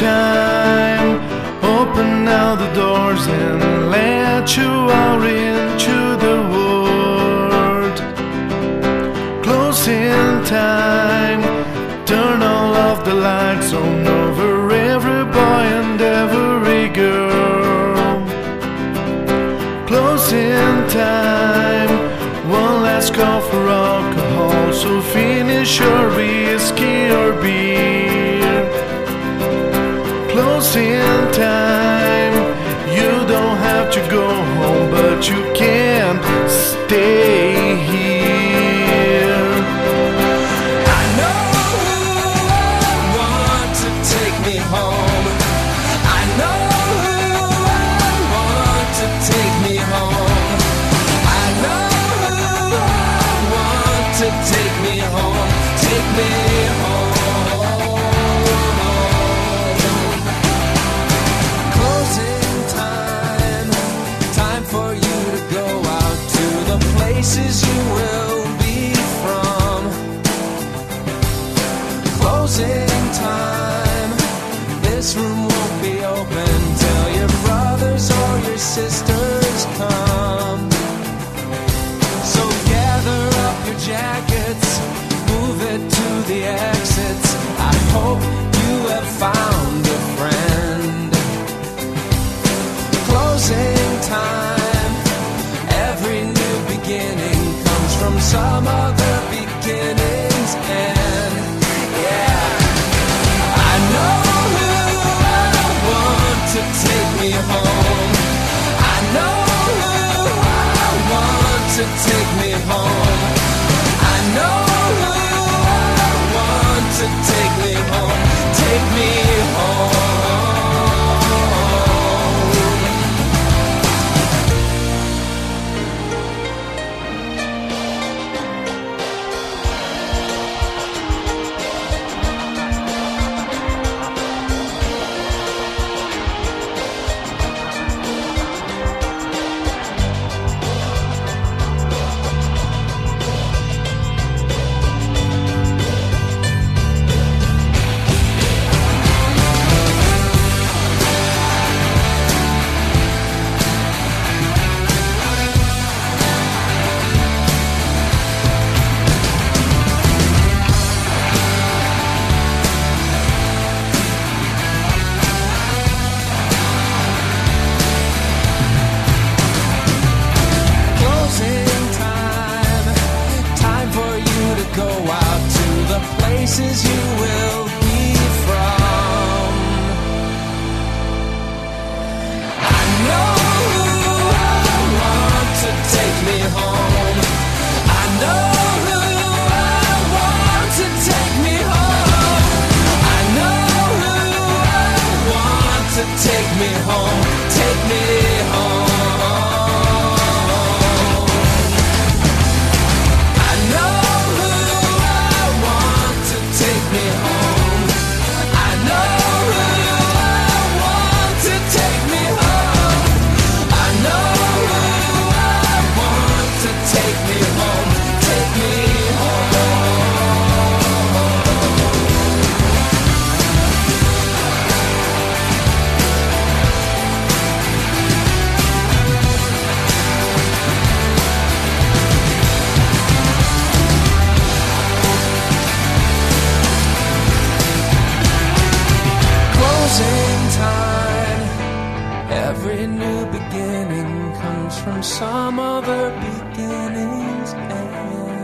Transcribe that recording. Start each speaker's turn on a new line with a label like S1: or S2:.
S1: Time. Open now the doors and let you out into the world. Closing time. Turn all of the lights on over every boy and every girl. Closing time. One last call for alcohol, so finish your home.
S2: Exits. I hope you have found a friend. Closing time. Every new beginning comes from some other beginning's end. Yeah. I know who I want to take me home. I know who I want to take me home. Places you will Every new beginning comes from some other beginning's end.